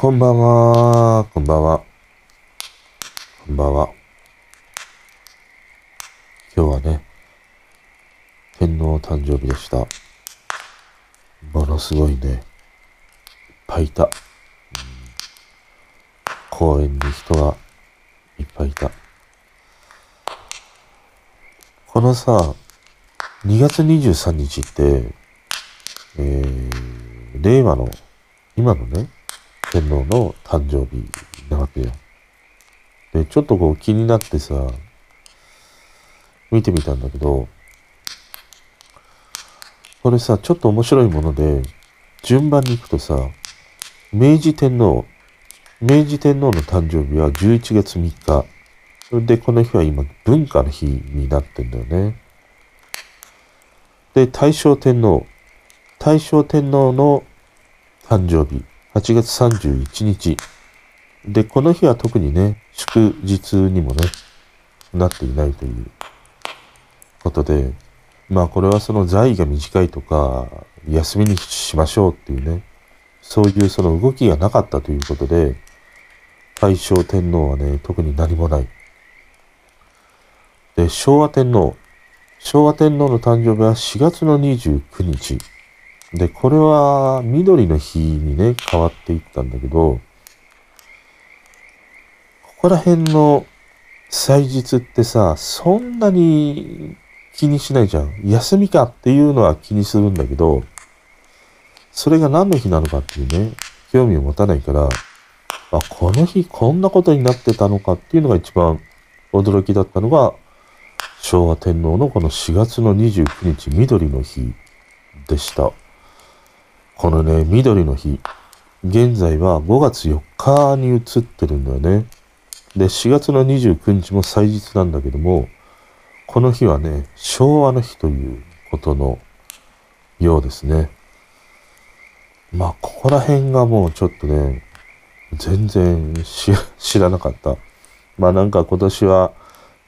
こんばんは、こんばんは。こんばんは。今日はね、天皇誕生日でした。ものすごいね、いっぱいいた。うん公園に人がいっぱいいた。このさ、2月23日って、えー、令和の、今のね、天皇の誕生日なわけよ。で、ちょっとこう気になってさ、見てみたんだけど、これさ、ちょっと面白いもので、順番に行くとさ、明治天皇、明治天皇の誕生日は11月3日。それで、この日は今、文化の日になってんだよね。で、大正天皇、大正天皇の誕生日、8月31日。で、この日は特にね、祝日にもね、なっていないということで、まあこれはその在位が短いとか、休みにしましょうっていうね、そういうその動きがなかったということで、大正天皇はね、特に何もない。で、昭和天皇。昭和天皇の誕生日は4月の29日。で、これは緑の日にね、変わっていったんだけど、ここら辺の祭日ってさ、そんなに気にしないじゃん。休みかっていうのは気にするんだけど、それが何の日なのかっていうね、興味を持たないから、あ、この日こんなことになってたのかっていうのが一番驚きだったのが、昭和天皇のこの4月の29日緑の日でした。このね、緑の日。現在は5月4日に移ってるんだよね。で、4月の29日も祭日なんだけども、この日はね、昭和の日ということのようですね。まあ、ここら辺がもうちょっとね、全然知らなかった。まあなんか今年は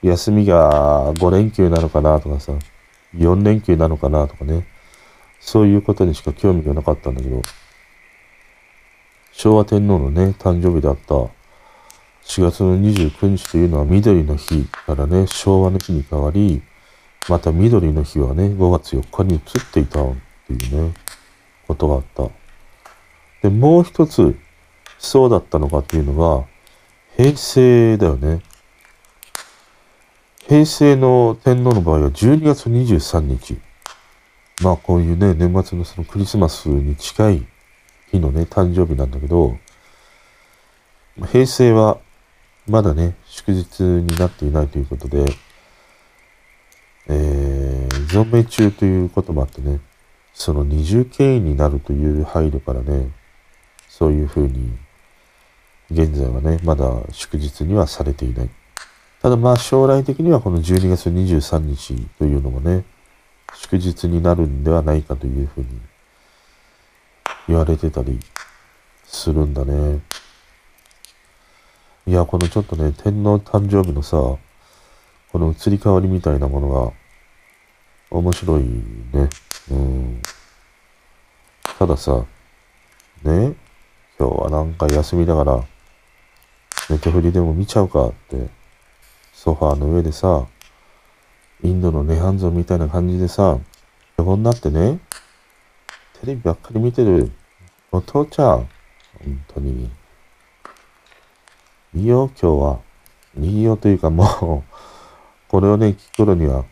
休みが5連休なのかなとかさ、4連休なのかなとかね。そういうことにしか興味がなかったんだけど、昭和天皇のね、誕生日だった4月の29日というのは緑の日からね、昭和の日に変わり、また緑の日はね、5月4日に移っていたっていうね、ことがあった。で、もう一つ、そうだったのかっていうのが、平成だよね。平成の天皇の場合は12月23日。まあこういうね、年末のそのクリスマスに近い日のね、誕生日なんだけど、平成はまだね、祝日になっていないということで、えー、存命中ということもあってね、その二重経緯になるという配慮からね、そういうふうに、現在はね、まだ祝日にはされていない。ただまあ将来的にはこの12月23日というのもね、祝日になるんではないかというふうに言われてたりするんだね。いや、このちょっとね、天皇誕生日のさ、この移り変わりみたいなものが面白いね。うん。たださ、ね、今日はなんか休みだから、ネットフリでも見ちゃうかって、ソファーの上でさ、インドの涅槃像みたいな感じでさ、横になってね、テレビばっかり見てるお父ちゃん、本当に。いいよ、今日は。いいよというかもう、これをね、聞く頃には、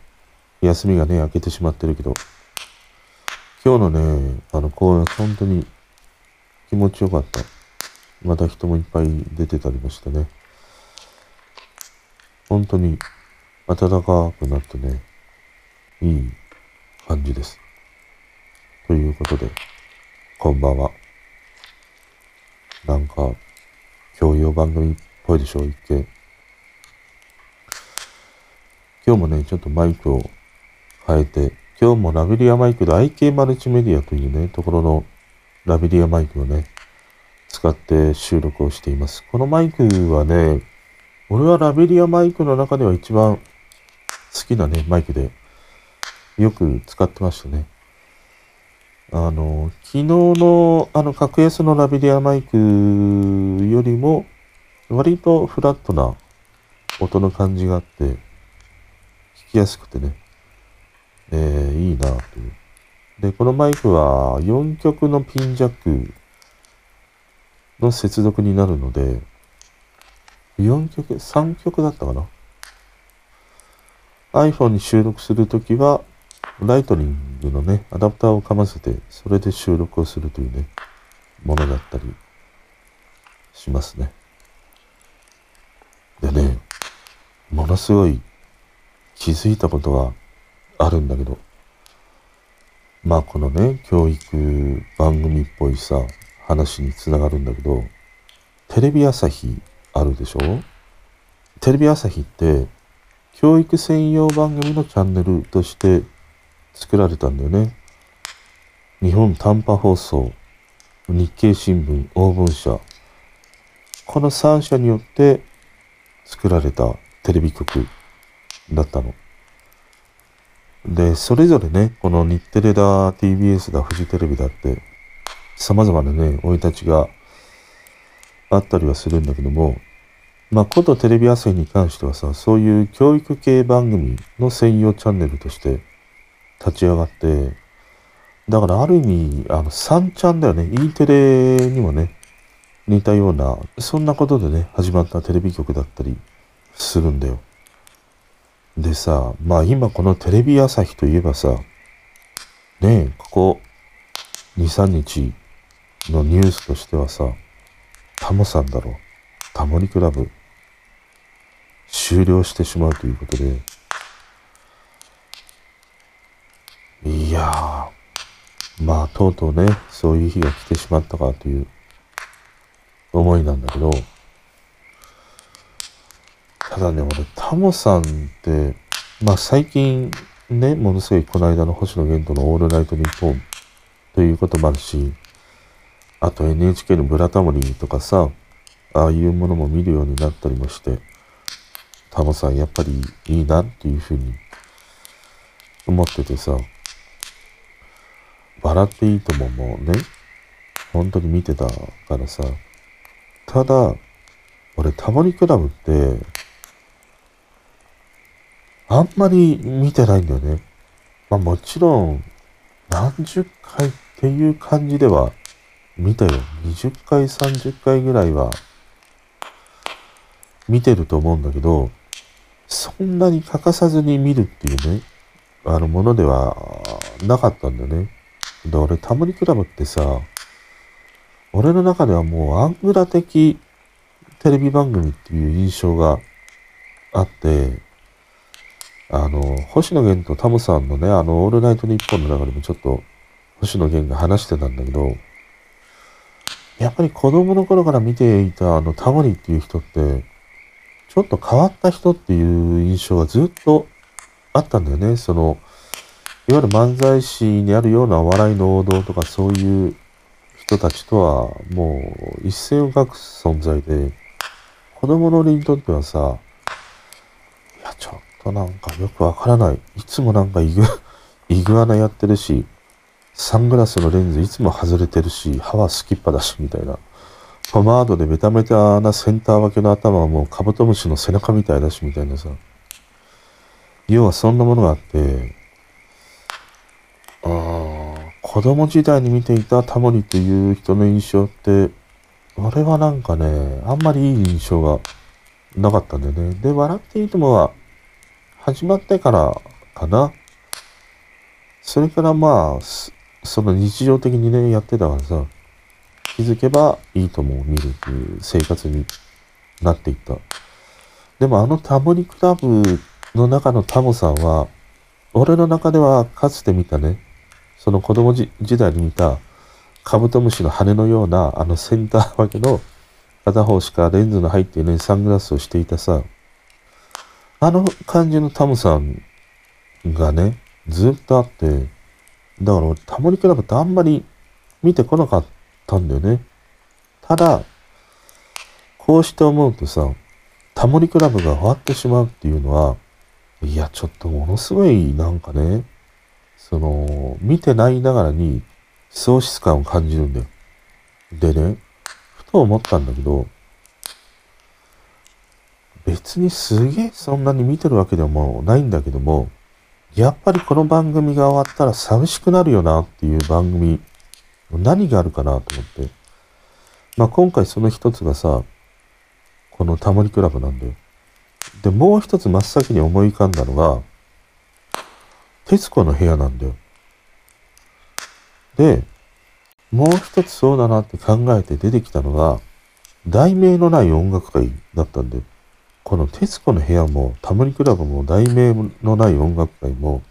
休みがね、明けてしまってるけど、今日のね、あの公演、本当に気持ちよかった。また人もいっぱい出てたりもしてね。本当に暖かくなってね、いい感じです。ということで、こんばんは。なんか、教養番組っぽいでしょ、一見。今日もね、ちょっとマイクを変えて、今日もラベリアマイクで IK マルチメディアというね、ところのラビリアマイクをね、使って収録をしています。このマイクはね、俺はラベリアマイクの中では一番好きなね、マイクで、よく使ってましたね。あの、昨日の、あの、格安のラベリアマイクよりも、割とフラットな音の感じがあって、聞きやすくてね、えー、いいなという。で、このマイクは4曲のピンジャックの接続になるので、4曲、3曲だったかな？iPhone に収録するときは、ライトニングのね、アダプターをかませて、それで収録をするというね、ものだったりしますね。でね、ものすごい気づいたことがあるんだけど、まあこのね、教育番組っぽいさ、話につながるんだけど、テレビ朝日あるでしょ？テレビ朝日って、教育専用番組のチャンネルとして作られたんだよね。日本短波放送、日経新聞、黄文社、この3社によって作られたテレビ局だったの。で、それぞれね、この日テレだ、TBS だ、フジテレビだって、様々なね、生い立ちがあったりはするんだけども、まあ、ことテレビ朝日に関してはさ、そういう教育系番組の専用チャンネルとして立ち上がって、だからある意味、あの、3ちゃんだよね。E テレにもね、似たような、そんなことでね、始まったテレビ局だったりするんだよ。でさ、まあ今このテレビ朝日といえばさ、ねえ、ここ2、3日のニュースとしてはさ、タモさんだろう。タモリクラブ終了してしまうということで、いやー、まあとうとうね、そういう日が来てしまったかという思いなんだけど、ただね、俺、タモさんって、まあ最近ね、ものすごいこの間の星野源とのオールナイトニッポンということもあるし、あと NHK のブラタモリとかさ、ああいうものも見るようになったりもして、タモさんやっぱりいいなっていうふうに思っててさ、笑っていいとももうね、本当に見てたからさ、ただ、俺タモリクラブって、あんまり見てないんだよね。まあもちろん、何十回っていう感じでは見たよ。20回、30回ぐらいは見てると思うんだけど、そんなに欠かさずに見るっていうね、あのものではなかったんだよね。で、俺、タモリクラブってさ、俺の中ではもうアングラ的テレビ番組っていう印象があって、あの、星野源とタモさんのね、あの、オールナイトニッポンの中でもちょっと、星野源が話してたんだけど、やっぱり子供の頃から見ていたあのタモリっていう人って、ちょっと変わった人っていう印象がずっとあったんだよね。その、いわゆる漫才師にあるような笑いの王道とかそういう人たちとはもう一線を画す存在で、子供の俺にとってはさ、いや、ちょっとなんかよくわからない。いつもなんかイグ、イグアナやってるし、サングラスのレンズいつも外れてるし、歯はスキッパだし、みたいな。ポマードでベタベタなセンター分けの頭はもうカブトムシの背中みたいだし、みたいなさ。要はそんなものがあって、ああ、子供時代に見ていたタモリという人の印象って、俺はなんかね、あんまりいい印象がなかったんだよね。で、笑っていいともは、始まってからかな。それからまあ、その日常的にね、やってたからさ、気づけばいいとも見るっていう生活になっていった。でもあのタモリクラブの中のタモさんは、俺の中ではかつて見たね、その子供時代に見たカブトムシの羽のようなあのセンター分けの片方しかレンズの入っていないサングラスをしていたさ、あの感じのタムさんがね、ずっとあって、だから俺タモリクラブってあんまり見てこなかったたんだよね。ただ、こうして思うとさ、タモリクラブが終わってしまうっていうのは、いや、ちょっとものすごいなんかね、その、見てないながらに喪失感を感じるんだよ。でね、ふと思ったんだけど、別にすげえそんなに見てるわけでもないんだけども、やっぱりこの番組が終わったら寂しくなるよなっていう番組、何があるかなと思って。まあ今回その一つがさ、このタモリクラブなんだよ。で、もう一つ真っ先に思い浮かんだのが、徹子の部屋なんだよ。で、もう一つそうだなって考えて出てきたのが、題名のない音楽会だったんで、この徹子の部屋もタモリクラブも題名のない音楽会も、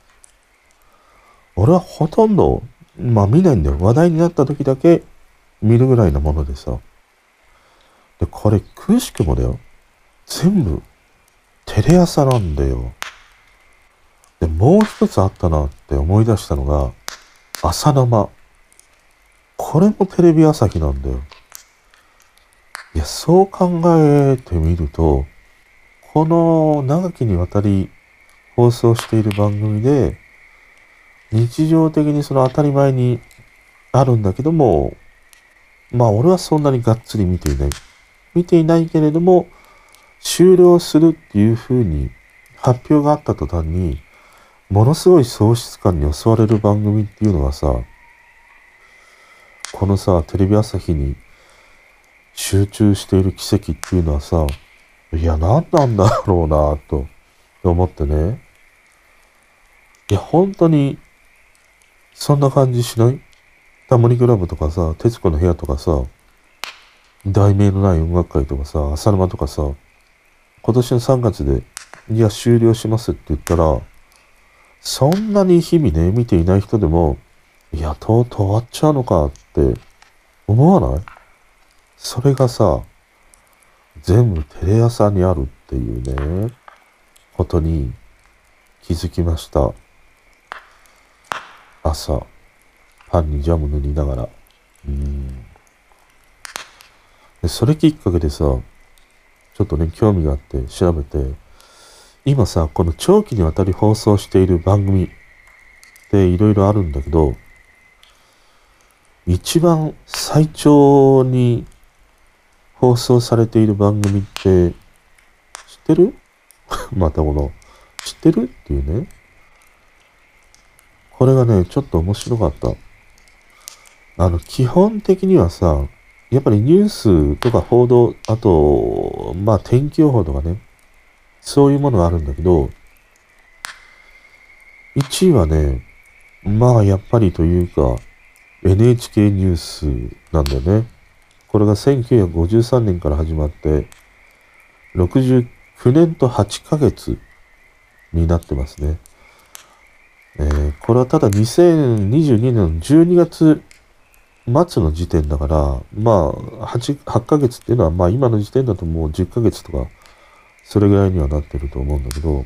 俺はほとんど、まあ見ないんだよ。話題になった時だけ見るぐらいのものでさ。で、これ、くしくもだよ。全部、テレ朝なんだよ。で、もう一つあったなって思い出したのが、朝生。これもテレビ朝日なんだよ。いや、そう考えてみると、この長きにわたり放送している番組で、日常的にその当たり前にあるんだけども、まあ俺はそんなにがっつり見ていない。見ていないけれども、終了するっていう風に発表があった途端に、ものすごい喪失感に襲われる番組っていうのはさ、このさ、テレビ朝日に集中している奇跡っていうのはさ、いや、何なんだろうなと思ってね。いや、本当に、そんな感じしない？タモリクラブとかさ、徹子の部屋とかさ、題名のない音楽会とかさ、浅沼とかさ、今年の3月で、いや、終了しますって言ったら、そんなに日々ね、見ていない人でも、いや、とうとう終わっちゃうのかって思わない？それがさ、全部テレ朝にあるっていうね、ことに気づきました。朝、パンにジャム塗りながら。うん。で、それきっかけでさ、ちょっとね、興味があって調べて、今さ、この長期にわたり放送している番組っていろいろあるんだけど、一番最長に放送されている番組って知ってる？またこの、知ってる？っていうね。これがね、ちょっと面白かった。あの、基本的にはさ、やっぱりニュースとか報道、あと、まあ天気予報とかね、そういうものがあるんだけど、1位はね、まあやっぱりというか、NHK ニュースなんだよね。これが1953年から始まって、69年と8ヶ月になってますね。えー、これはただ2022年12月末の時点だから、まあ8、8ヶ月っていうのは、まあ今の時点だともう10ヶ月とか、それぐらいにはなってると思うんだけど、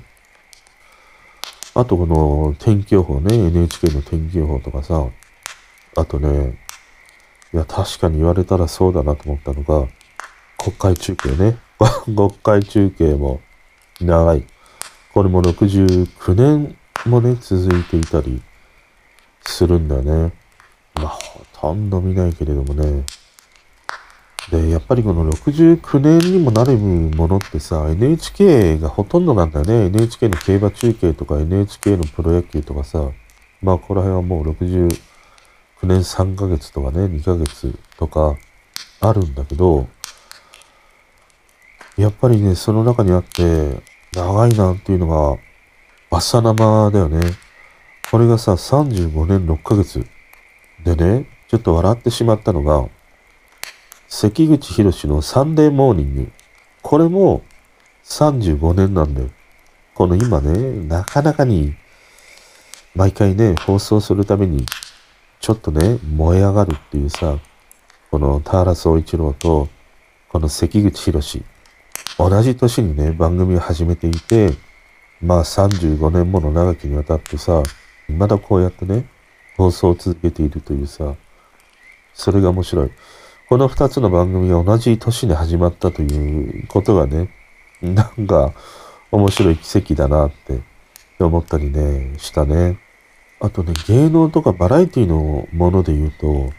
あとこの天気予報ね、NHK の天気予報とかさ、あとね、いや、確かに言われたらそうだなと思ったのが、国会中継ね。国会中継も長い。これも69年もね、続いていたりするんだよね。まあ、ほとんど見ないけれどもね。で、やっぱりこの69年にもなるものってさ、NHK がほとんどなんだよね。NHK の競馬中継とか NHK のプロ野球とかさ、まあ、この辺はもう69年3ヶ月とかね、2ヶ月とかあるんだけど、やっぱりね、その中にあって、長いなっていうのが、朝生だよね。これがさ、35年6ヶ月。でね、ちょっと笑ってしまったのが、関口博のサンデーモーニング。これも35年なんだよ。この今ね、なかなかに毎回ね、放送するために、ちょっとね、燃え上がるっていうさ、この田原総一郎と、この関口博同じ年にね、番組を始めていて、まあ35年もの長きにわたってさ、未だこうやってね、放送を続けているというさ、それが面白い。この二つの番組が同じ年に始まったということがね、なんか面白い奇跡だなって思ったりね、したね。あとね、芸能とかバラエティのもので言うと、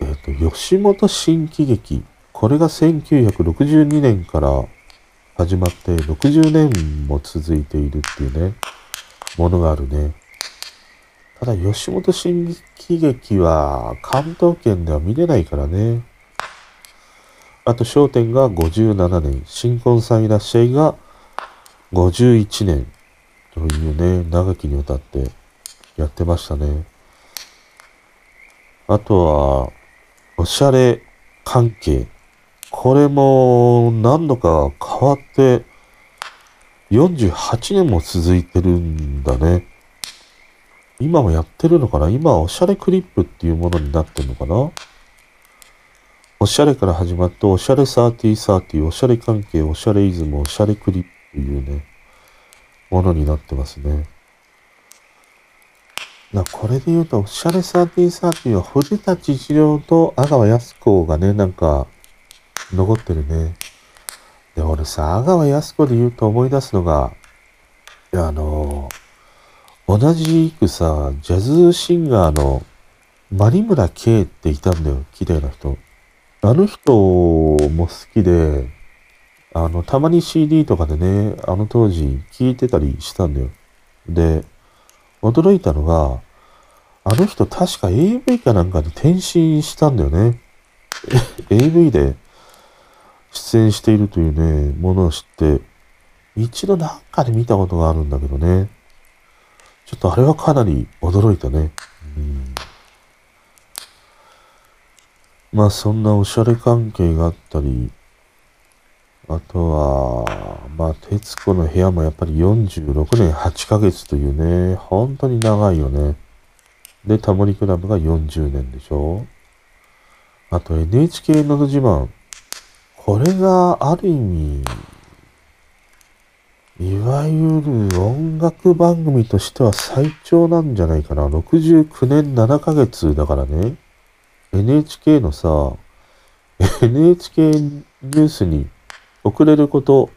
えっ、ー、と、吉本新喜劇。これが1962年から始まって60年も続いているっていうね、ものがあるね。ただ、吉本新喜劇は関東圏では見れないからね。あと、商店が57年、新婚さんいらっしゃいが51年というね、長きにわたってやってましたね。あとは、おしゃれ関係。これも何度か変わって48年も続いてるんだね。今もやってるのかな？今おしゃれクリップっていうものになってるのかな？おしゃれから始まっておしゃれサーティーサーティー、おしゃれ関係、おしゃれイズム、おしゃれクリップというね、ものになってますね。なこれで言うと、おしゃれサーティーサーティーは藤田千代と阿川靖子がね、なんか、残ってるね。で、俺さ、阿川靖子で言うと思い出すのが、あの同じくさ、ジャズシンガーの、マ村圭っていたんだよ。綺麗な人。あの人も好きで、あの、たまに CD とかでね、あの当時聴いてたりしたんだよ。で、驚いたのが、あの人確か AV かなんかに転身したんだよね。AV で出演しているというね、ものを知って、一度なんかで見たことがあるんだけどね。ちょっとあれはかなり驚いたね。うんまあそんなおしゃれ関係があったり、あとは、まあ、徹子の部屋もやっぱり46年8ヶ月というね、本当に長いよね。で、タモリクラブが40年でしょあと NHK のど自慢。これがある意味、いわゆる音楽番組としては最長なんじゃないかな。69年7ヶ月だからね。NHK のさ、NHK ニュースに遅れること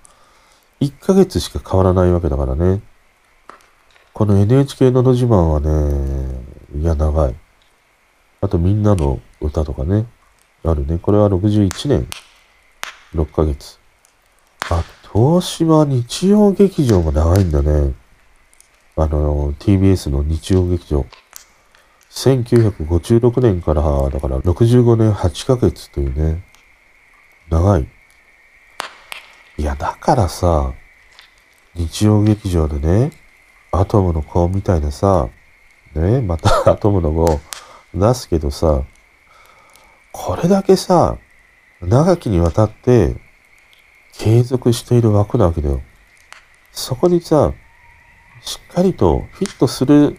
1ヶ月しか変わらないわけだからね。この NHK のど自慢はね、いや、長い。あと、みんなの歌とかね、あるね。これは61年6ヶ月。あ、東芝日曜劇場も長いんだね。あの、TBS の日曜劇場。1956年から、だから65年8ヶ月というね、長い。いや、だからさ、日曜劇場でね、アトムの子みたいなさ、ね、またアトムの子出すけどさ、これだけさ、長きにわたって継続している枠なわけだよ。そこにさ、しっかりとフィットする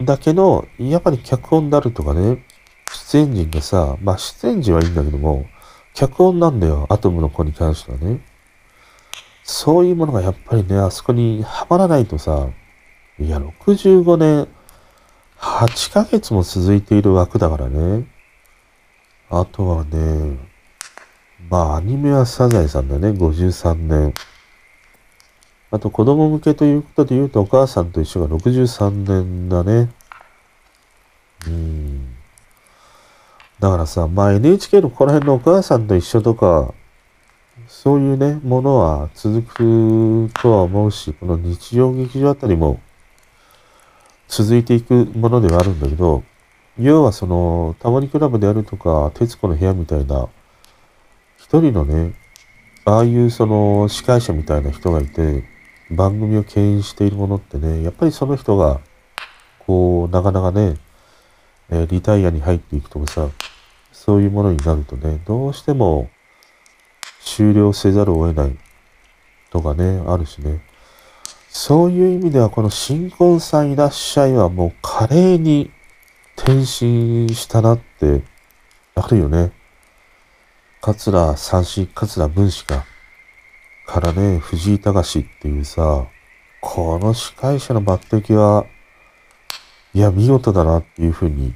だけの、やっぱり脚本であるとかね、出演陣がさ、まあ出演陣はいいんだけども、脚本なんだよ、アトムの子に関してはね。そういうものがやっぱりね、あそこにはまらないとさ、いや、65年、8ヶ月も続いている枠だからね。あとはね、まあアニメはサザエさんだね、53年。あと子供向けということで言うとお母さんと一緒が63年だね。うん。だからさ、まあ NHK のこの辺のお母さんと一緒とか、そういうね、ものは続くとは思うし、この日曜劇場あたりも続いていくものではあるんだけど、要はその、たまにクラブであるとか、徹子の部屋みたいな、一人のね、ああいうその司会者みたいな人がいて、番組を牽引しているものってね、やっぱりその人が、こう、なかなかね、え、リタイアに入っていくとかさ、そういうものになるとね、どうしても終了せざるを得ないとかね、あるしね。そういう意味では、この新婚さんいらっしゃいはもう華麗に転身したなって、あるよね。桂三子、桂文子か。からね、藤井隆っていうさ、この司会者の抜擢は、いや、見事だなっていうふうに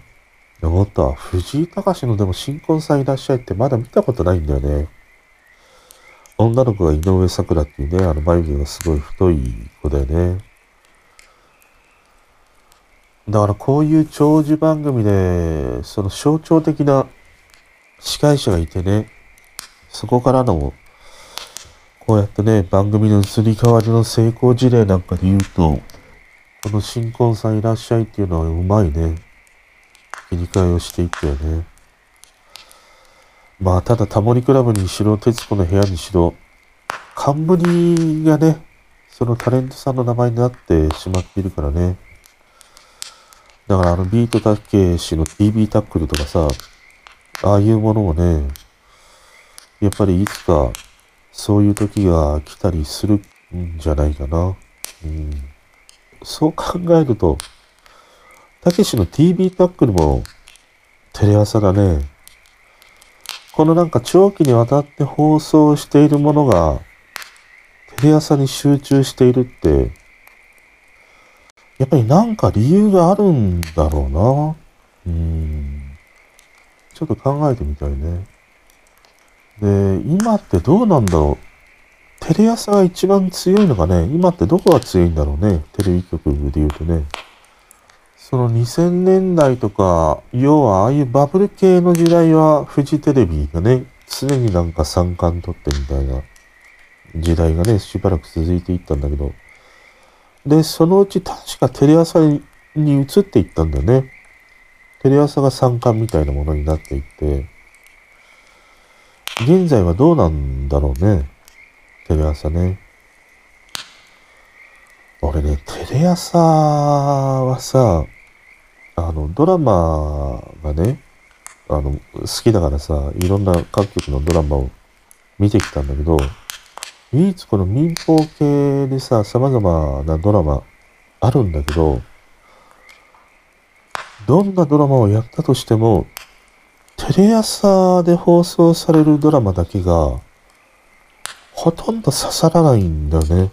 思った。藤井隆のでも新婚さんいらっしゃいってまだ見たことないんだよね。女の子が井上桜っていうね、あの眉毛がすごい太い子だよね。だからこういう長寿番組で、その象徴的な司会者がいてね、そこからのこうやってね、番組の移り変わりの成功事例なんかで言うと、この新婚さんいらっしゃいっていうのはうまいね。切り替えをしていったよね。まあ、ただタモリクラブにしろ、徹子の部屋にしろ、冠がね、そのタレントさんの名前になってしまっているからね。だからあのビートたけしの TV タックルとかさ、ああいうものもね、やっぱりいつかそういう時が来たりするんじゃないかな。うん、そう考えると、たけしの TV タックルもテレ朝だね。このなんか長期にわたって放送しているものがテレ朝に集中しているって、やっぱりなんか理由があるんだろうな。うん。ちょっと考えてみたいね。で、今ってどうなんだろう？テレ朝が一番強いのがね、今ってどこが強いんだろうね？テレビ局で言うとね。その2000年代とか、要はああいうバブル系の時代はフジテレビがね、常になんか三冠取ってみたいな時代がね、しばらく続いていったんだけど、で、そのうち確かテレ朝に移っていったんだよね。テレ朝が三冠みたいなものになっていって、現在はどうなんだろうね。テレ朝ね。俺ね、テレ朝はさ、あの、ドラマがね、あの、好きだからさ、いろんな各局のドラマを見てきたんだけど、唯一この民放系でさ、様々なドラマあるんだけど、どんなドラマをやったとしても、テレ朝で放送されるドラマだけが、ほとんど刺さらないんだよね。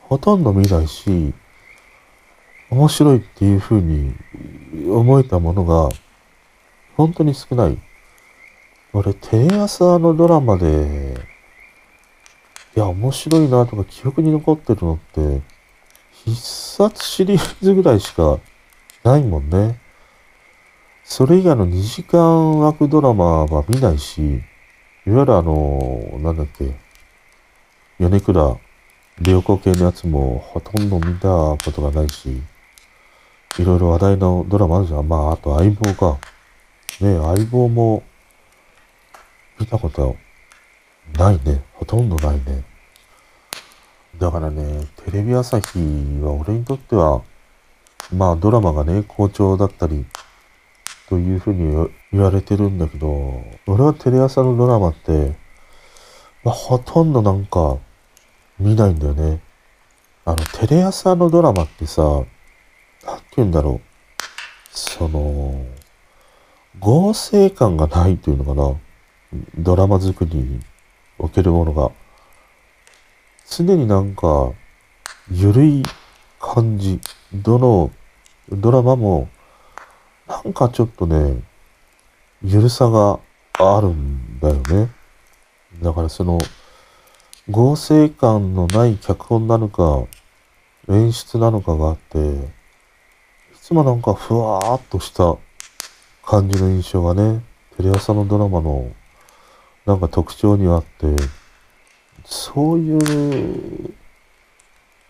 ほとんど見ないし、面白いっていう風に思えたものが、本当に少ない。俺、テレ朝のドラマで、いや、面白いなとか記憶に残ってるのって、必殺シリーズぐらいしかないもんね。それ以外の2時間枠ドラマは見ないし、いわゆるあの、なんだっけ、米倉良子系のやつもほとんど見たことがないし、いろいろ話題のドラマあるじゃん。まあ、あと相棒か。ね相棒も見たことないね。ほとんどないね。だからね、テレビ朝日は俺にとっては、まあドラマがね、好調だったり、というふうに言われてるんだけど、俺はテレ朝のドラマって、まあ、ほとんどなんか見ないんだよね。あの、テレ朝のドラマってさ、なんて言うんだろう。その、合成感がないというのかな。ドラマ作りにおけるものが。常になんか、ゆるい感じ。どのドラマもなんかちょっとね、ゆるさがあるんだよね。だからその、合成感のない脚本なのか、演出なのかがあって、いつもなんかふわーっとした感じの印象がね、テレ朝のドラマのなんか特徴にあって、そういう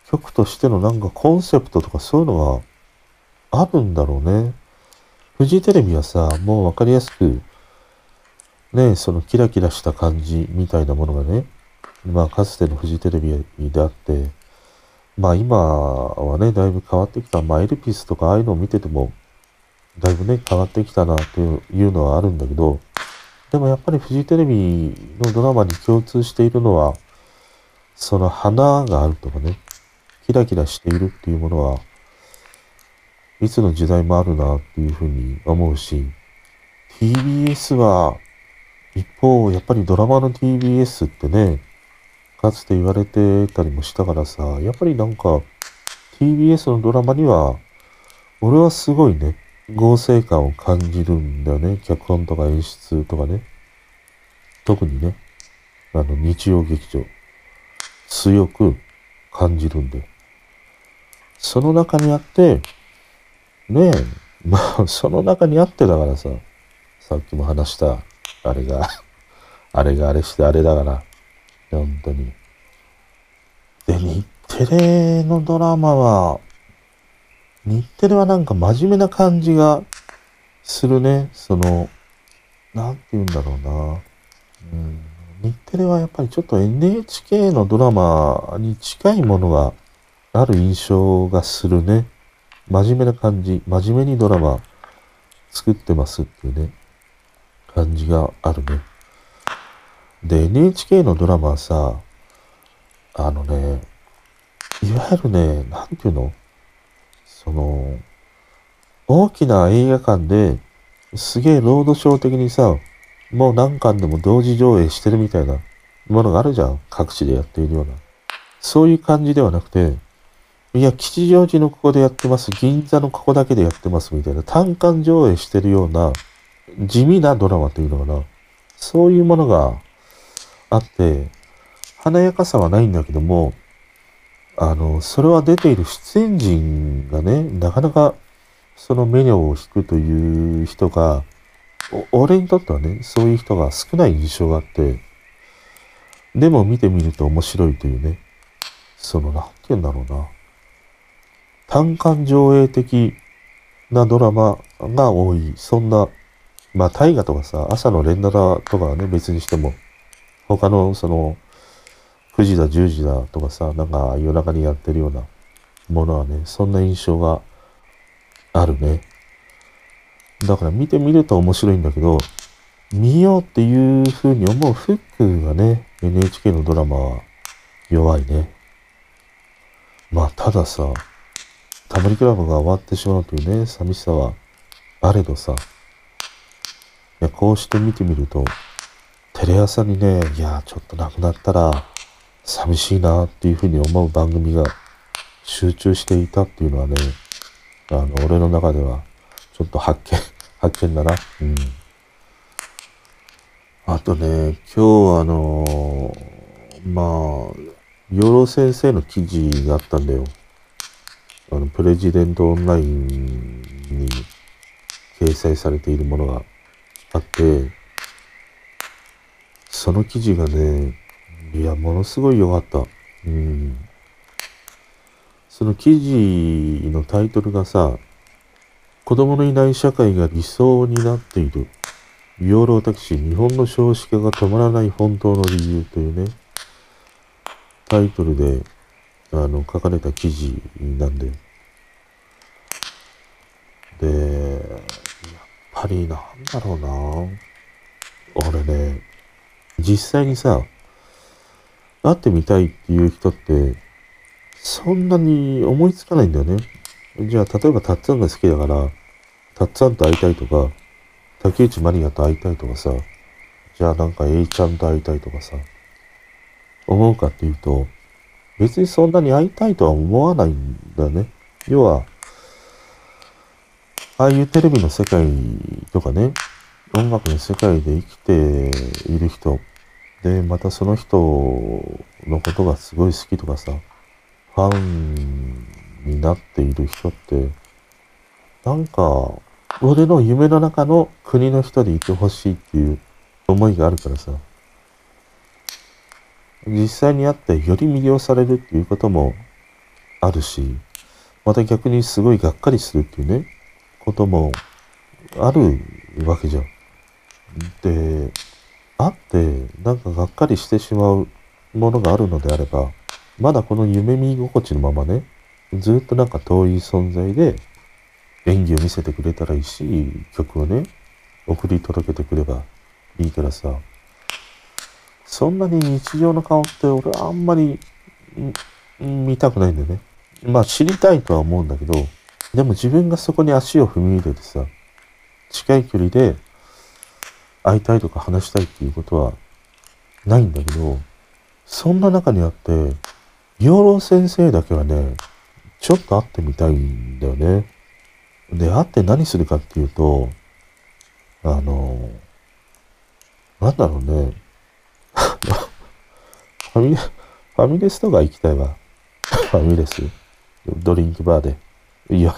曲としてのなんかコンセプトとかそういうのがあるんだろうね。フジテレビはさ、もうわかりやすく、ね、そのキラキラした感じみたいなものがね、まあかつてのフジテレビであって、まあ今はね、だいぶ変わってきた。まあエルピスとかああいうのを見てても、だいぶね、変わってきたなというのはあるんだけど、でもやっぱりフジテレビのドラマに共通しているのは、その花があるとかね、キラキラしているっていうものは、いつの時代もあるなっていうふうに思うし、TBS は、一方、やっぱりドラマの TBS ってね、かつて言われてたりもしたからさ、やっぱりなんか、TBS のドラマには、俺はすごいね、合成感を感じるんだよね。脚本とか演出とかね。特にね、あの、日曜劇場、強く感じるんで。その中にあって、ねえ、まあ、その中にあってだからさ、さっきも話した、あれが、あれがあれしてあれだから、本当に。で、日テレのドラマは、日テレはなんか真面目な感じがするね。その、なんて言うんだろうな。うん、日テレはやっぱりちょっと NHK のドラマに近いものがある印象がするね。真面目な感じ。真面目にドラマ作ってますっていうね、感じがあるね。で、NHK のドラマはさ、あのね、いわゆるね、なんていうのその、大きな映画館ですげえロードショー的にさ、もう何巻でも同時上映してるみたいなものがあるじゃん。各地でやっているような。そういう感じではなくて、いや、吉祥寺のここでやってます。銀座のここだけでやってます。みたいな単館上映してるような地味なドラマというのかな。そういうものがあって、華やかさはないんだけども、あの、それは出ている出演陣がね、なかなかそのメニューを引くという人が、俺にとってはね、そういう人が少ない印象があって、でも見てみると面白いというね、その、なんて言うんだろうな。単館上映的なドラマが多い。そんな、まあ大河とかさ、朝の連ドラとかはね、別にしても、他のその、9時だ、10時だとかさ、なんか夜中にやってるようなものはね、そんな印象があるね。だから見てみると面白いんだけど、見ようっていう風に思うフックがね、NHK のドラマは弱いね。まあ、たださ、タモリクラブが終わってしまうというね、寂しさはあれどさ、いや、こうして見てみると、テレ朝にね、いや、ちょっとなくなったら、寂しいなっていうふうに思う番組が集中していたっていうのはね、あの、俺の中では、ちょっと発見、発見だな。うん。あとね、今日あのまあ、養老先生の記事があったんだよ。あの、プレジデントオンラインに掲載されているものがあって、その記事がね、いや、ものすごい良かった。うん。その記事のタイトルがさ、子供のいない社会が理想になっている。養老タクシー、日本の少子化が止まらない本当の理由というね、タイトルで、あの、書かれた記事なんだよ。で、やっぱりなんだろうな。俺ね、実際にさ、会ってみたいっていう人って、そんなに思いつかないんだよね。じゃあ、例えばたっつぁんが好きだから、たっつぁんと会いたいとか、竹内まりやと会いたいとかさ、じゃあなんか A ちゃんと会いたいとかさ、思うかっていうと、別にそんなに会いたいとは思わないんだよね。要は、ああいうテレビの世界とかね、音楽の世界で生きている人、で、またその人のことがすごい好きとかさ、ファンになっている人って、なんか、俺の夢の中の国の人でいてほしいっていう思いがあるからさ、実際に会ってより魅了されるっていうこともあるし、また逆にすごいがっかりするっていうね、こともあるわけじゃん。で、会ってなんかがっかりしてしまうものがあるのであれば、まだこの夢見心地のままね、ずっとなんか遠い存在で演技を見せてくれたらいいし、曲をね、送り届けてくればいいからさ、そんなに日常の顔って俺はあんまり見たくないんだよね。まあ知りたいとは思うんだけど、でも自分がそこに足を踏み入れてさ、近い距離で会いたいとか話したいっていうことはないんだけど、そんな中にあって、養老先生だけはね、ちょっと会ってみたいんだよね。で、会って何するかっていうと、あの、なんだろうね。ファミレ、ファミレスとか行きたいわ。ファミレス？ドリンクバーで。いや、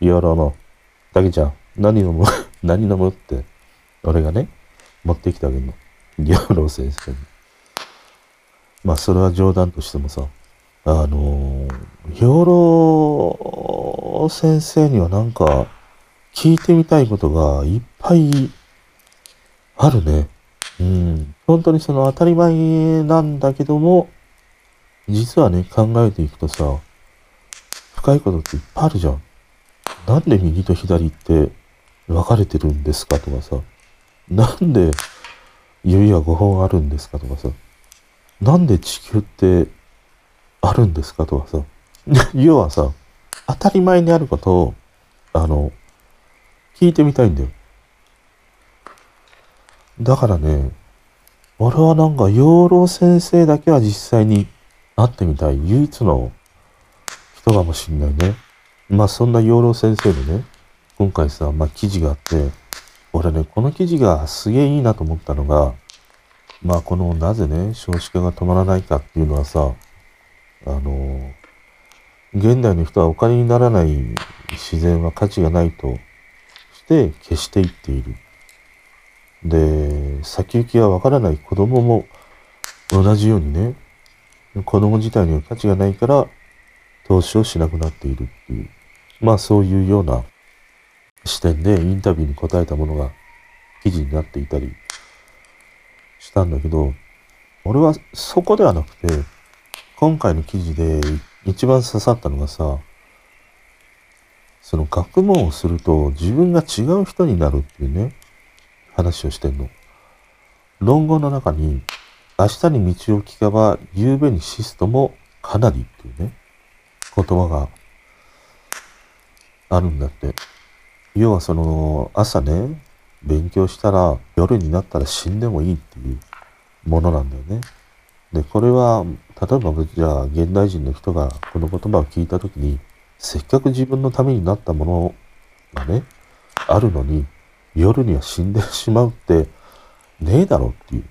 養老の、だけじゃん。何飲む？何飲む？って、俺がね、持ってきてあげるの。養老先生に。まあ、それは冗談としてもさ、あの、養老先生にはなんか聞いてみたいことがいっぱいあるね。うん。本当にその当たり前なんだけども、実はね、考えていくとさ、深いことっていっぱいあるじゃん。なんで右と左って分かれてるんですかとかさ、なんで指は5本あるんですかとかさ、なんで地球ってあるんですかとかさ、要はさ、当たり前にあることを、あの、聞いてみたいんだよ。だからね、俺はなんか養老先生だけは実際に会ってみたい唯一の人かもしんないね。まあそんな養老先生のね、今回さ、まあ記事があって、俺ね、この記事がすげえいいなと思ったのが、まあこのなぜね、少子化が止まらないかっていうのはさ、あの、現代の人はお金にならない自然は価値がないとして消していっている。で、先行きがわからない子供も同じようにね、子供自体には価値がないから投資をしなくなっているっていう、まあそういうような視点でインタビューに答えたものが記事になっていたりしたんだけど、俺はそこではなくて、今回の記事で一番刺さったのがさ、その学問をすると自分が違う人になるっていうね、話をしてんの。論語の中に、明日に道を聞けば、夕べに死すともかなりっていうね、言葉があるんだって。要はその、朝ね、勉強したら夜になったら死んでもいいっていうものなんだよね。で、これは、例えばじゃあ現代人の人がこの言葉を聞いたときに、せっかく自分のためになったものがね、あるのに、夜には死んでしまうってねえだろっていう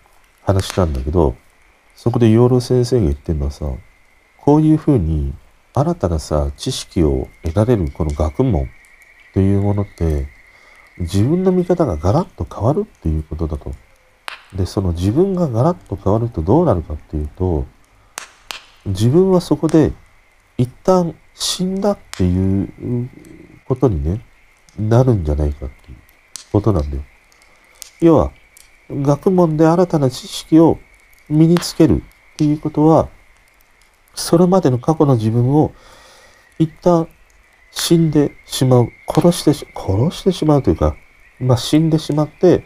話なんだけど、そこで養老先生が言ってるのはさ、こういうふうに新たなさ、知識を得られるこの学問というものって、自分の見方がガラッと変わるっていうことだと。で、その自分がガラッと変わるとどうなるかっていうと、自分はそこで一旦死んだっていうことにね、なるんじゃないかっていうことなんだよ。要は、学問で新たな知識を身につけるっていうことは、それまでの過去の自分を一旦死んでしまう、殺してし、殺してしまうというか、まあ、死んでしまって、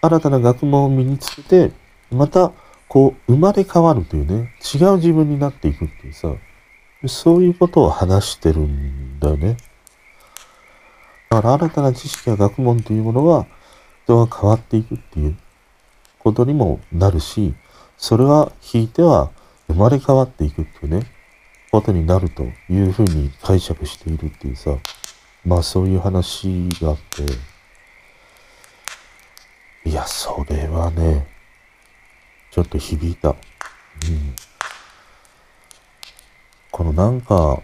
新たな学問を身につけて、また、こう、生まれ変わるというね、違う自分になっていくっていうさ、そういうことを話してるんだよね。だから新たな知識や学問というものは人が変わっていくっていうことにもなるし、それは引いては生まれ変わっていくっていうね、ことになるというふうに解釈しているっていうさ、まあそういう話があって、いや、それはね、ちょっと響いた。うん。このなんか、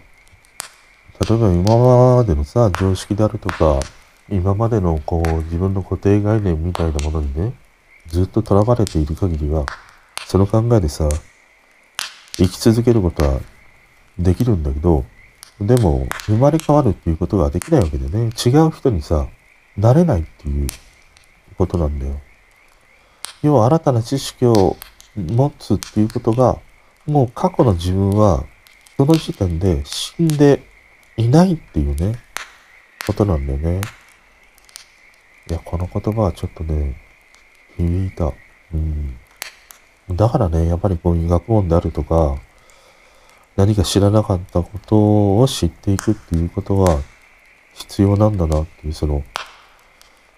例えば今までのさ、常識であるとか、今までのこう、自分の固定概念みたいなものにね、ずっと囚われている限りは、その考えでさ、生き続けることはできるんだけど、でも、生まれ変わるっていうことができないわけでね、違う人にさ、なれないっていうことなんだよ。要は新たな知識を持つっていうことが、もう過去の自分は、その時点で死んでいないっていうね、ことなんだよね。いや、この言葉はちょっとね、響いた。うん。だからね、やっぱりこういう学問であるとか、何か知らなかったことを知っていくっていうことは必要なんだなっていう、その、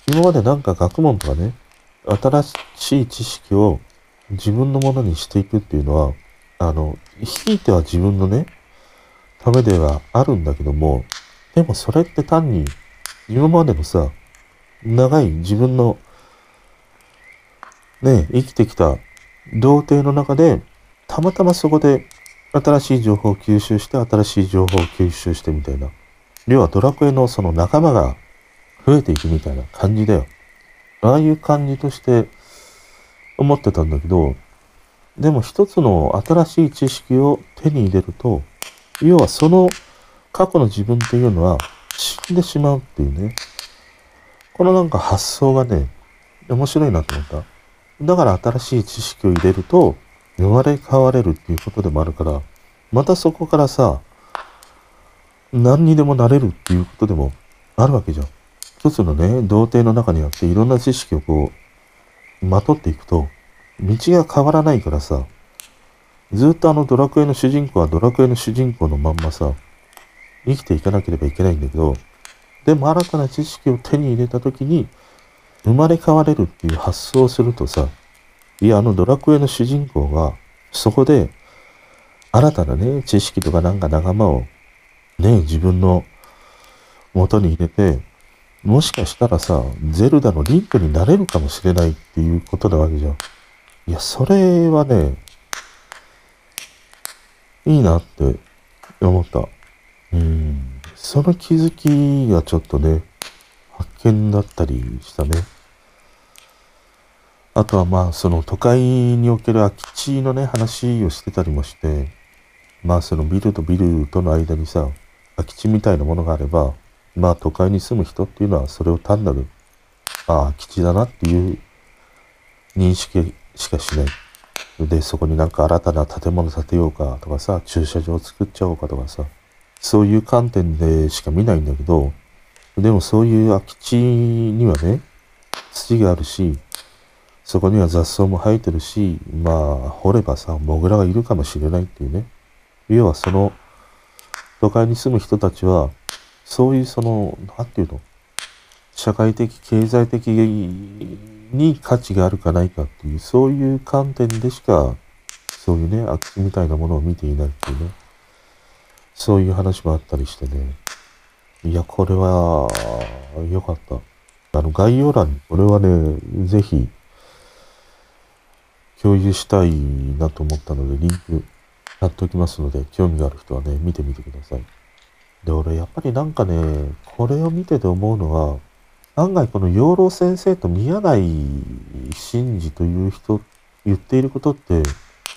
今までなんか学問とかね、新しい知識を自分のものにしていくっていうのは、あの、ひいては自分のね、ためではあるんだけども、でもそれって単に今までのさ、長い自分のね、生きてきた童貞の中で、たまたまそこで新しい情報を吸収して、新しい情報を吸収してみたいな。要はドラクエのその仲間が増えていくみたいな感じだよ。ああいう感じとして思ってたんだけど、でも一つの新しい知識を手に入れると、要はその過去の自分っていうのは死んでしまうっていうね。このなんか発想がね、面白いなと思った。だから新しい知識を入れると、生まれ変われるっていうことでもあるから、またそこからさ、何にでもなれるっていうことでもあるわけじゃん。一つのね、童貞の中にあっていろんな知識をこう、まとっていくと、道が変わらないからさ、ずっとあのドラクエの主人公はドラクエの主人公のまんまさ、生きていかなければいけないんだけど、でも新たな知識を手に入れた時に、生まれ変われるっていう発想をするとさ、いや、あのドラクエの主人公が、そこで、新たなね、知識とかなんか仲間を、ね、自分の元に入れて、もしかしたらさ、ゼルダのリンクになれるかもしれないっていうことなわけじゃん。いや、それはね、いいなって思った。うん。その気づきがちょっとね、発見だったりしたね。あとはまあ、その都会における空き地のね、話をしてたりもして、まあそのビルとビルとの間にさ、空き地みたいなものがあれば、まあ都会に住む人っていうのはそれを単なる、ああ、空き地だなっていう認識しかしない。で、そこになんか新たな建物建てようかとかさ、駐車場作っちゃおうかとかさ、そういう観点でしか見ないんだけど、でもそういう空き地にはね、土があるし、そこには雑草も生えてるし、まあ、掘ればさ、モグラがいるかもしれないっていうね。要はその、都会に住む人たちは、そういうその、なんていうの、社会的、経済的に価値があるかないかっていう、そういう観点でしか、そういうね、空き地みたいなものを見ていないっていうね。そういう話もあったりしてね。いや、これは、良かった。あの、概要欄に、これはね、ぜひ、共有したいなと思ったので、リンク貼っておきますので、興味がある人はね、見てみてください。で、俺、やっぱりなんかね、これを見てて思うのは、案外この養老先生と宮台真司という人、言っていることって、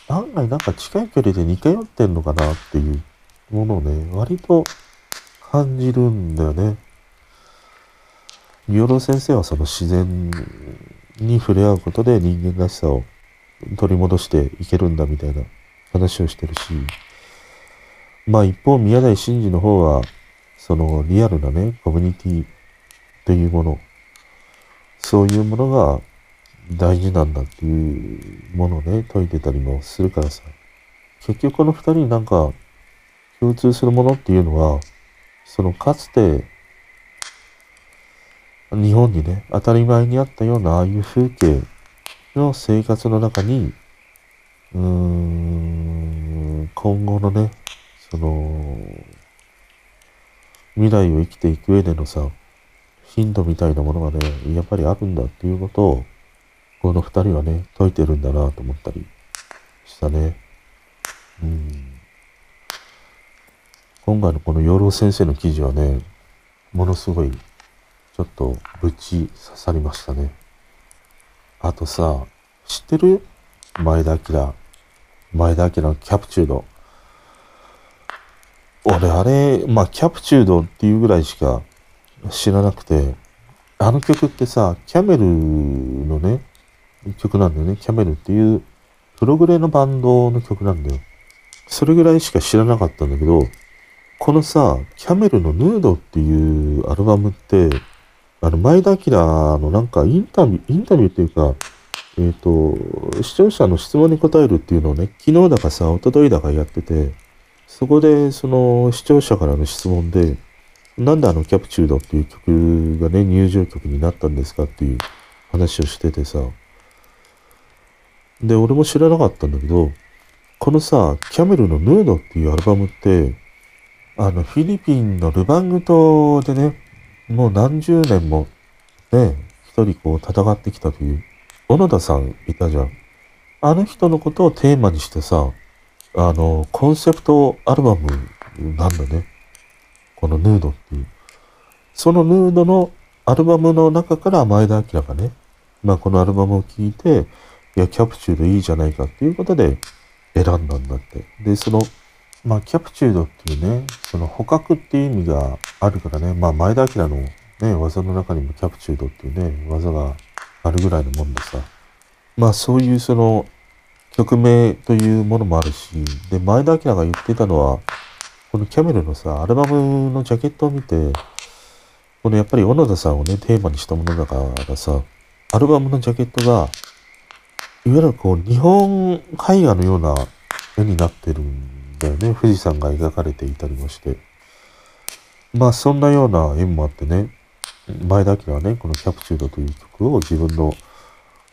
案外なんか近い距離で似通ってんのかなっていうものをね、割と感じるんだよね。養老先生はその自然に触れ合うことで人間らしさを取り戻していけるんだみたいな話をしてるし、まあ一方宮台真司の方は、そのリアルなね、コミュニティというもの、そういうものが大事なんだっていうものをね、解いてたりもするからさ、結局この二人なんか共通するものっていうのは、そのかつて日本にね、当たり前にあったようなああいう風景の生活の中に、うーん、今後のね、その、未来を生きていく上でのさ、ヒントみたいなものがね、やっぱりあるんだっていうことを、この二人はね、解いてるんだなと思ったりしたね。うん。今回のこの養老先生の記事はね、ものすごい、ちょっとぶち刺さりましたね。あとさ、知ってる？前田明。前田明のキャプチュード。俺、あれ、まあ、キャプチュードっていうぐらいしか知らなくて、あの曲ってさ、キャメルのね、曲なんだよね。キャメルっていうプログレのバンドの曲なんだよ。それぐらいしか知らなかったんだけど、このさ、キャメルのヌードっていうアルバムって、あの、前田明のなんかインタビュー、インタビューっていうか、えっ、ー、と、視聴者の質問に答えるっていうのをね、昨日だかさ、一昨日だかやってて、そこで、その、視聴者からの質問で、なんであのキャプチュードっていう曲がね、入場曲になったんですかっていう話をしててさ、で、俺も知らなかったんだけど、このさ、キャメルのヌードっていうアルバムって、あの、フィリピンのルバング島でね、もう何十年もね、一人こう戦ってきたという、小野田さんいたじゃん。あの人のことをテーマにしてさ、あの、コンセプトアルバムなんだね。このヌードっていう。そのヌードのアルバムの中から前田明がね、まあこのアルバムを聴いて、いや、キャプチュードいいじゃないかっていうことで選んだんだって。で、その、まあ、キャプチュードっていうね、その捕獲っていう意味があるからね、まあ、前田明のね、技の中にもキャプチュードっていうね、技があるぐらいのもんでさ、まあ、そういうその、曲名というものもあるし、で、前田明が言ってたのは、このキャメルのさ、アルバムのジャケットを見て、このやっぱり小野田さんをね、テーマにしたものだからさ、アルバムのジャケットが、いわゆるこう、日本絵画のような絵になってるんだよね。富士山が描かれていたりもして。まあ、そんなような縁もあってね、前田明はね、このキャプチュードという曲を自分の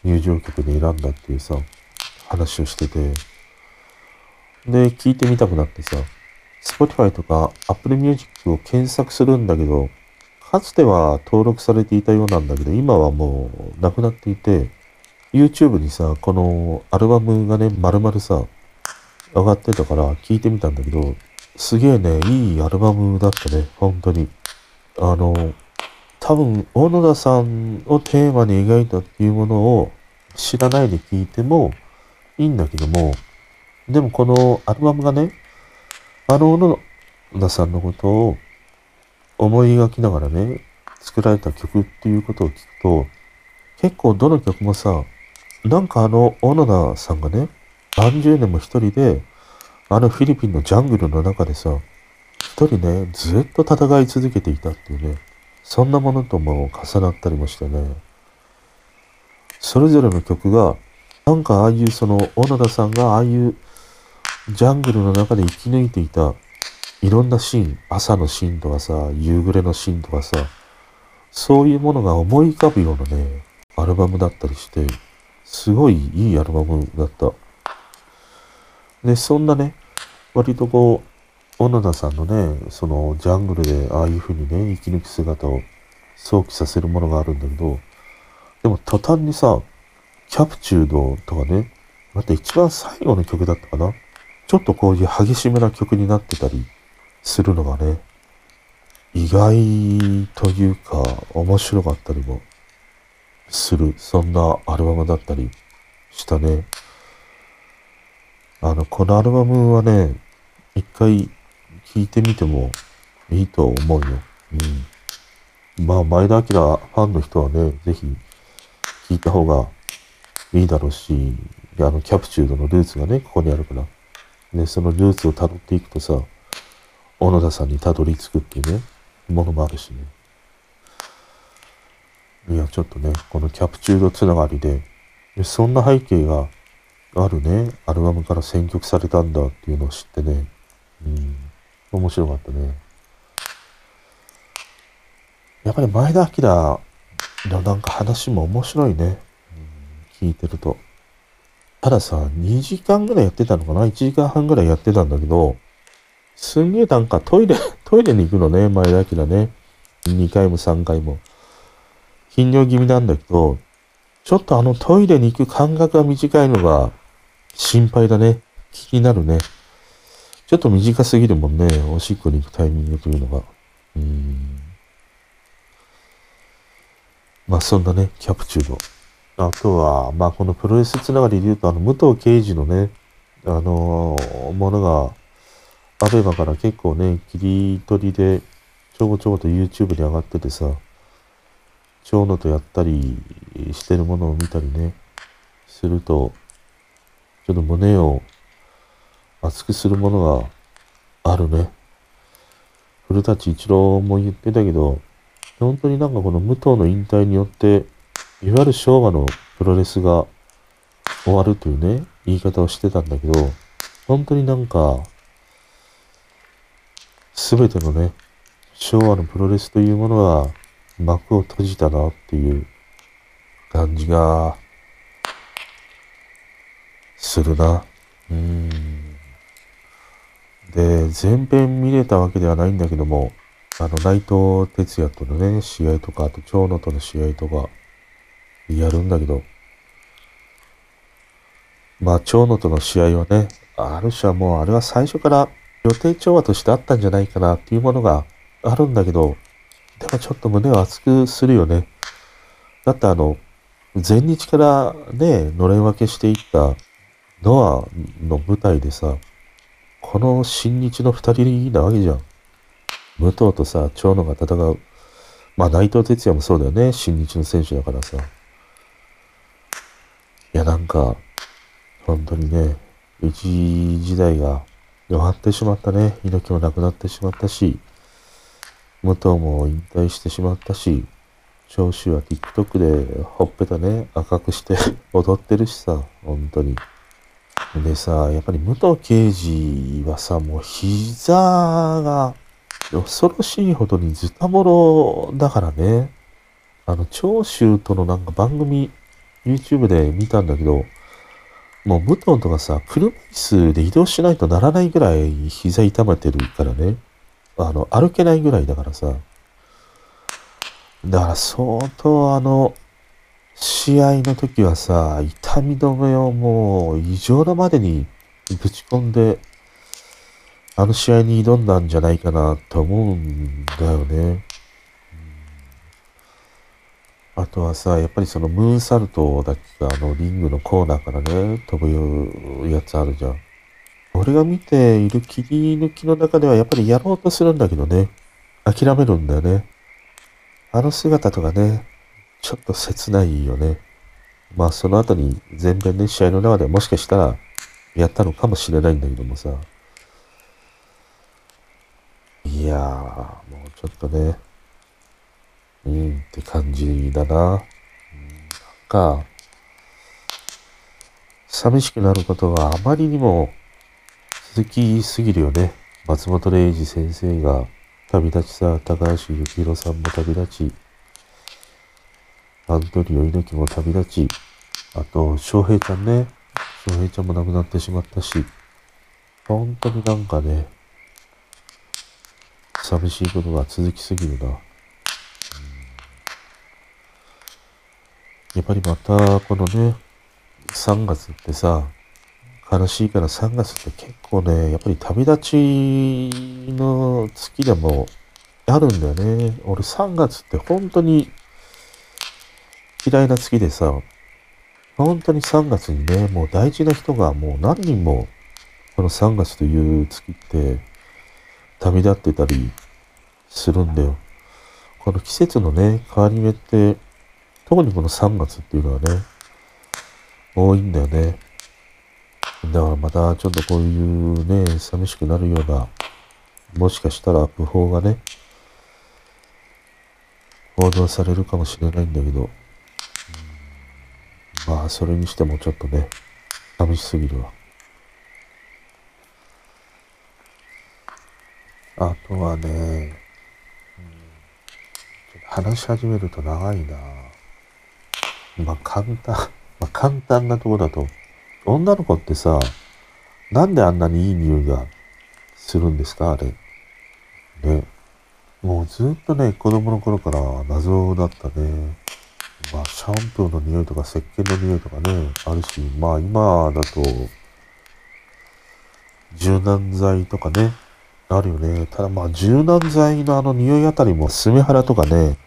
入場曲に選んだっていうさ、話をしてて、で、聞いてみたくなってさ、Spotify とか Apple Music を検索するんだけど、かつては登録されていたようなんだけど、今はもうなくなっていて、YouTube にさ、このアルバムがね、丸々さ、上がってたから聞いてみたんだけど、すげえね、いいアルバムだったね、本当に。あの、多分、小野田さんをテーマに描いたっていうものを知らないで聞いてもいいんだけども、でもこのアルバムがね、あの小野田さんのことを思い描きながらね、作られた曲っていうことを聞くと、結構どの曲もさ、なんかあの小野田さんがね、何十年も一人で、あのフィリピンのジャングルの中でさ、一人ね、ずっと戦い続けていたっていうね、そんなものとも重なったりもしてね、それぞれの曲が、なんかああいうその小野田さんがああいうジャングルの中で生き抜いていたいろんなシーン、朝のシーンとかさ、夕暮れのシーンとかさ、そういうものが思い浮かぶようなね、アルバムだったりして、すごいいいアルバムだった。で、そんなね、割とこう、小野田さんのね、そのジャングルでああいう風にね、生き抜く姿を想起させるものがあるんだけど、でも途端にさ、キャプチュードとかね、また一番最後の曲だったかな？ちょっとこういう激しめな曲になってたりするのがね、意外というか面白かったりもする、そんなアルバムだったりしたね。あの、このアルバムはね、一回聴いてみてもいいと思うよ。うん。まあ、前田明ファンの人はね、ぜひ聴いた方がいいだろうし、あの、キャプチュードのルーツがね、ここにあるから。ね、そのルーツを辿っていくとさ、小野田さんにたどり着くっていうね、ものもあるしね。いや、ちょっとね、このキャプチュードつながりで、そんな背景があるね、アルバムから選曲されたんだっていうのを知ってね、うん、面白かったね。やっぱり前田明のなんか話も面白いね、うん、聞いてると。たださ、2時間ぐらいやってたのかな ?1 時間半ぐらいやってたんだけど、すんげえなんかトイレ、トイレに行くのね、前田明ね。2回も3回も。頻尿気味なんだけど、ちょっとあのトイレに行く間隔が短いのが心配だね。気になるね。ちょっと短すぎるもんね。おしっこに行くタイミングというのが。うん。まあそんなね、キャプチュード。あとは、まあ、このプロレスつながりで言うと、あの、武藤刑事のね、あのー、ものが、アベマから結構ね、切り取りで、ちょこちょこと YouTube に上がっててさ、蝶野とやったりしてるものを見たりね、すると、ちょっと胸を熱くするものがあるね。古舘一郎も言ってたけど、本当になんかこの武藤の引退によって、いわゆる昭和のプロレスが終わるというね、言い方をしてたんだけど、本当になんか、すべてのね、昭和のプロレスというものが幕を閉じたなっていう感じがするな。うん。で、前編見れたわけではないんだけども、あの、内藤哲也とのね、試合とか、あと長野との試合とか、やるんだけど、まあ、長野との試合はね、ある種はもう、あれは最初から予定調和としてあったんじゃないかなっていうものがあるんだけど、でもちょっと胸を熱くするよね。だってあの、前日からね、のれん分けしていったノアの舞台でさ、この新日の二人なわけじゃん。武藤とさ、長野が戦う。まあ内藤哲也もそうだよね。新日の選手だからさ。いやなんか、本当にね、一時代が終わってしまったね。猪木も亡くなってしまったし、武藤も引退してしまったし、長州は TikTok でほっぺたね、赤くして踊ってるしさ、本当に。でさ、やっぱり武藤刑事はさ、もう膝が恐ろしいほどにズタボロだからね。あの、長州とのなんか番組、YouTube で見たんだけど、もう武藤とかさ、車椅子で移動しないとならないぐらい膝痛めてるからね。あの、歩けないぐらいだからさ。だから相当あの、試合の時はさ、痛み止めをもう異常なまでにぶち込んで、あの試合に挑んだんじゃないかなと思うんだよね。あとはさ、やっぱりそのムーンサルトだっけ、あのリングのコーナーからね、飛ぶやつあるじゃん。俺が見ている切り抜きの中ではやっぱりやろうとするんだけどね、諦めるんだよね。あの姿とかね、ちょっと切ないよね。まあその後に全編ね、試合の中でもしかしたらやったのかもしれないんだけどもさ。いやー、もうちょっとね、うんって感じだな。うん、なんか、寂しくなることがあまりにも続きすぎるよね。松本零士先生が旅立ちさ、高橋幸宏さんも旅立ち、アントニオ猪木も旅立ち、あと、翔平ちゃんね、翔平ちゃんも亡くなってしまったし、本当になんかね、寂しいことが続きすぎるな。やっぱりまた、このね、3月ってさ、悲しいから3月って結構ね、やっぱり旅立ちの月でもあるんだよね。俺3月って本当に嫌いな月でさ、本当に3月にね、もう大事な人がもう何人もこの3月という月って旅立ってたりするんだよ。この季節のね、変わり目って、特にこの3月っていうのはね、多いんだよね。だからまたちょっとこういうね、寂しくなるような、もしかしたら訃報がね、報道されるかもしれないんだけど、まあそれにしてもちょっとね、寂しすぎるわ。あとはね、話し始めると長いなまあ簡単、まあ簡単なとこだと、女の子ってさ、なんであんなにいい匂いがするんですか？あれ。ね。もうずっとね、子供の頃から謎だったね。まあ、シャンプーの匂いとか石鹸の匂いとかね、あるし、まあ今だと、柔軟剤とかね、あるよね。ただまあ柔軟剤のあの匂いあたりもスメハラとかね、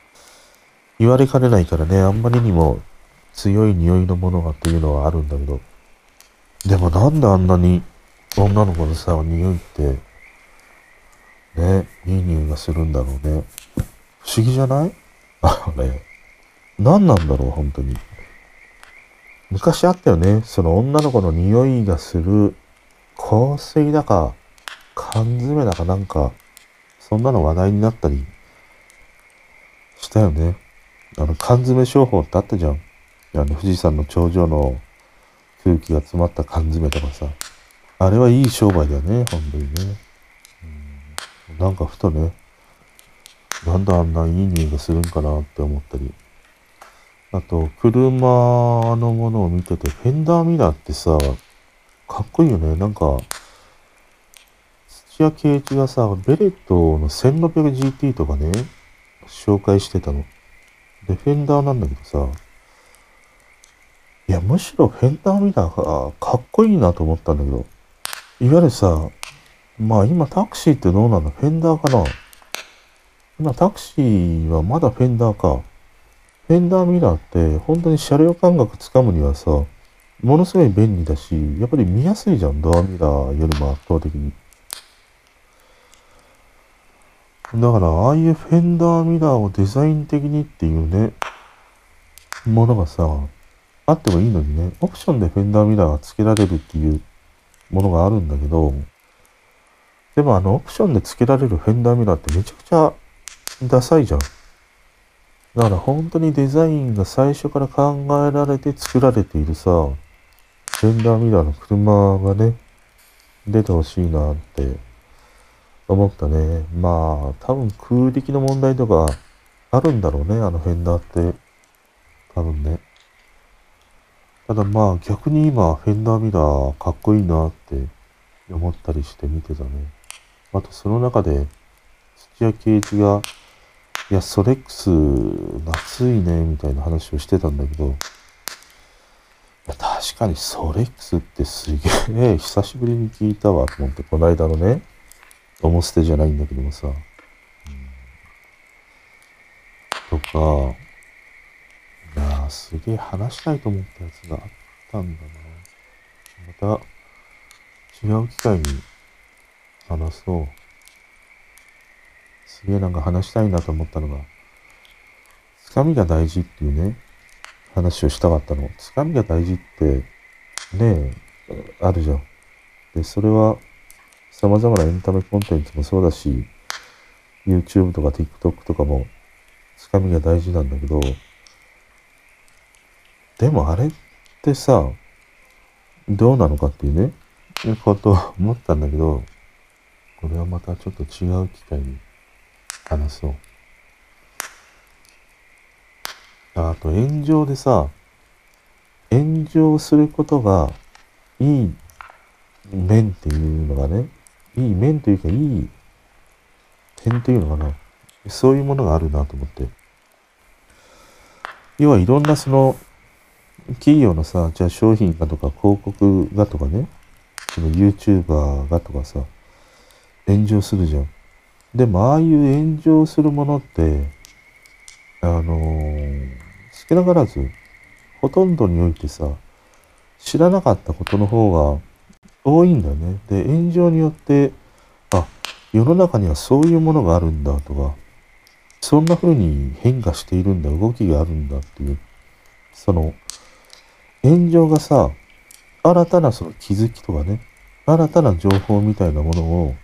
言われかねないからね、あんまりにも強い匂いのものがっていうのはあるんだけど、でもなんであんなに女の子のさ、匂いって、ね、いい匂いがするんだろうね。不思議じゃない？あれ。何なんだろう、本当に。昔あったよね。その女の子の匂いがする香水だか、缶詰だかなんか、そんなの話題になったりしたよね。あの、缶詰商法ってあったじゃん。あの、富士山の頂上の空気が詰まった缶詰とかさ。あれはいい商売だよね、本当にね。うんなんかふとね、なんであんないい匂いがするんかなって思ったり。あと、車のものを見てて、フェンダーミラーってさ、かっこいいよね。なんか、土屋圭一がさ、ベレットの 1600GT とかね、紹介してたの。で、フェンダーなんだけどさ、いや、むしろフェンダーミラーがかっこいいなと思ったんだけど、いわゆるさ、まあ今タクシーってどうなの？フェンダーかな？今タクシーはまだフェンダーか。フェンダーミラーって本当に車両感覚つかむにはさ、ものすごい便利だし、やっぱり見やすいじゃん、ドアミラーよりも圧倒的に。だから、ああいうフェンダーミラーをデザイン的にっていうね、ものがさ、あってもいいのにね、オプションでフェンダーミラーが付けられるっていうものがあるんだけど、でもあのオプションで付けられるフェンダーミラーってめちゃくちゃダサいじゃん。だから本当にデザインが最初から考えられて作られているさ、フェンダーミラーの車がね、出てほしいなって思ったね。まあ、多分空力の問題とかあるんだろうね、あのフェンダーって。多分ね。ただまあ逆に今フェンダーミラーかっこいいなって思ったりして見てたね。あとその中で土屋圭一がいや、ソレックス、夏いね、みたいな話をしてたんだけど、確かにソレックスってすげえ、久しぶりに聞いたわと思って、この間のね、オモステじゃないんだけどもさ、とか、いやすげえ話したいと思ったやつがあったんだな。また、違う機会に話そう。すげえなんか話したいなと思ったのが、つかみが大事っていうね、話をしたかったの。つかみが大事って、ねえ、あるじゃん。で、それは、様々なエンタメコンテンツもそうだし、YouTube とか TikTok とかも、つかみが大事なんだけど、でもあれってさ、どうなのかっていうね、いうことを思ったんだけど、これはまたちょっと違う機会に話そう。あと炎上でさ、炎上することがいい面っていうのがね、いい面というかいい点というのかな。そういうものがあるなと思って。要はいろんなその企業のさ、じゃあ商品がとか広告がとかね、その YouTuber がとかさ、炎上するじゃん。でも、ああいう炎上するものって、あのー、少なからず、ほとんどにおいてさ、知らなかったことの方が多いんだよね。で、炎上によって、あ、世の中にはそういうものがあるんだとか、そんな風に変化しているんだ、動きがあるんだっていう、その、炎上がさ、新たなその気づきとかね、新たな情報みたいなものを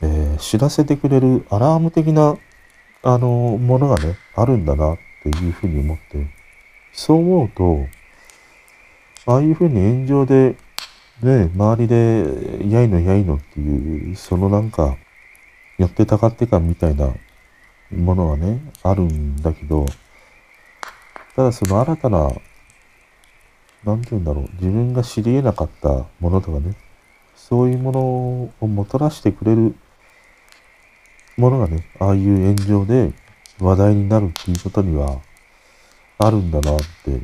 えー、知らせてくれるアラーム的な、あのものがね、あるんだなっていうふうに思って、そう思うと、ああいうふうに炎上で、ね、周りで、やいのやいのっていう、そのなんか、寄ってたかって感みたいなものはね、あるんだけど、ただその新たな、なんて言うんだろう、自分が知り得なかったものとかね、そういうものをもたらしてくれるものがね、ああいう炎上で話題になるっていうことにはあるんだなって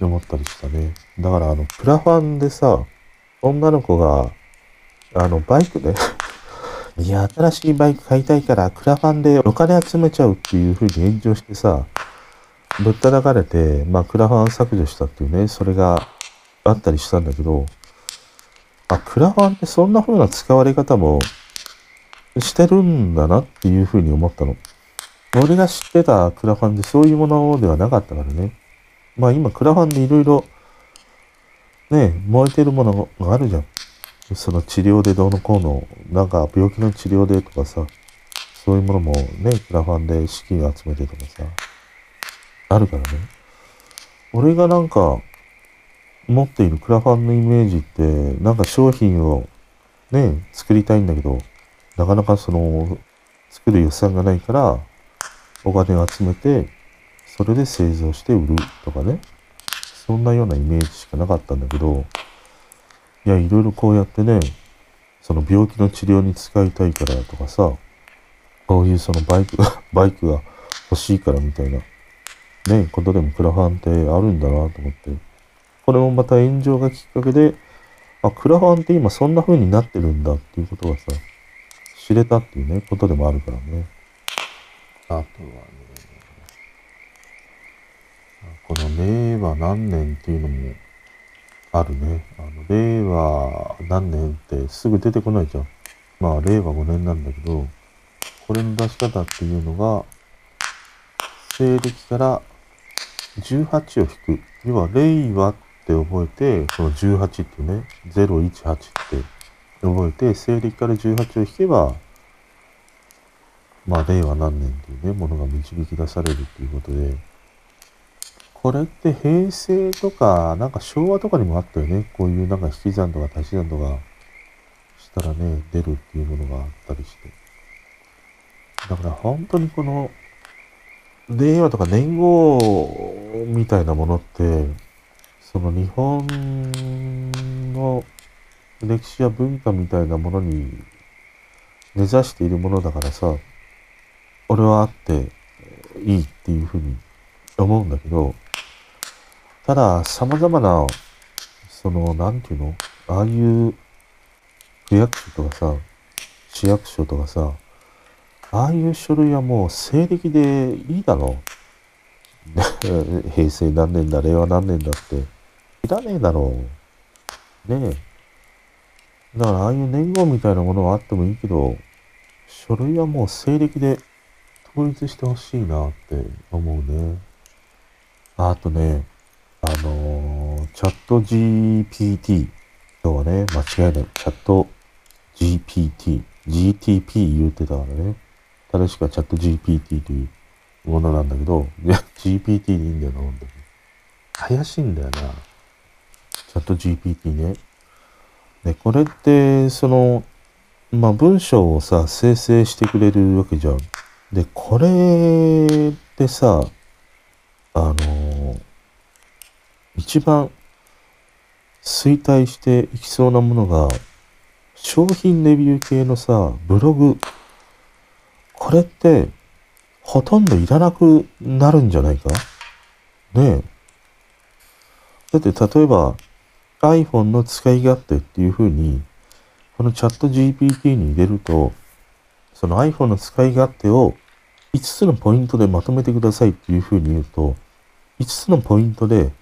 思ったりしたね。だからあの、プラファンでさ、女の子が、あの、バイクで いや、新しいバイク買いたいから、クラファンでお金集めちゃうっていう風に炎上してさ、ぶったたかれて、まあ、クラファン削除したっていうね、それがあったりしたんだけど、あ、クラファンってそんな風な使われ方もしてるんだなっていうふうに思ったの。俺が知ってたクラファンでそういうものではなかったからね。まあ今クラファンでいろいろね、燃えてるものがあるじゃん。その治療でどうのこうの、なんか病気の治療でとかさ、そういうものもね、クラファンで資金集めてとかさ、あるからね。俺がなんか持っているクラファンのイメージって、なんか商品をね、作りたいんだけど、なかなかその、作る予算がないから、お金を集めて、それで製造して売るとかね。そんなようなイメージしかなかったんだけど、いや、いろいろこうやってね、その病気の治療に使いたいからとかさ、こういうそのバイク、バイクが欲しいからみたいな、ね、ことでもクラファンってあるんだなと思って、これもまた炎上がきっかけで、あ、クラファンって今そんな風になってるんだっていうことがさ、知れたっていうね、ことでもあるからね。あとはね、この令和何年っていうのもあるね。あの、令和何年ってすぐ出てこないじゃん。まあ、令和5年なんだけど、これの出し方っていうのが、西暦から18を引く。要は、令和って覚えて、その18ってね、018って覚えて、西暦から18を引けば、まあ、令和何年っていうね、ものが導き出されるっていうことで、これって平成とか、なんか昭和とかにもあったよね。こういうなんか引き算とか足し算とかしたらね、出るっていうものがあったりして。だから本当にこの、令和とか年号みたいなものって、その日本の歴史や文化みたいなものに根ざしているものだからさ、俺はあっていいっていうふうに思うんだけど、ただ、様々な、その、なんていうのああいう区役所とかさ、市役所とかさ、ああいう書類はもう西暦でいいだろう。平成何年だ、令和何年だって。いらねえだろう。ねえ。だからああいう年号みたいなものはあってもいいけど、書類はもう西暦で統一してほしいなって思うね。あとね、あのー、チャット GPT。今日はね、間違いない。チャット GPT。GTP 言ってたからね。正しくはチャット GPT というものなんだけど、いや、GPT でいいんだよな、本当に。怪しいんだよな。チャット GPT ね。で、これって、その、まあ、文章をさ、生成してくれるわけじゃん。で、これってさ、あのー、一番衰退していきそうなものが、商品レビュー系のさ、ブログ、これって、ほとんどいらなくなるんじゃないか？ねえ。だって例えば iPhone の使い勝手っていう風に、このチャット GPT に入れると、その iPhone の使い勝手を5つのポイントでまとめてくださいっていう風に言うと、5つのポイントで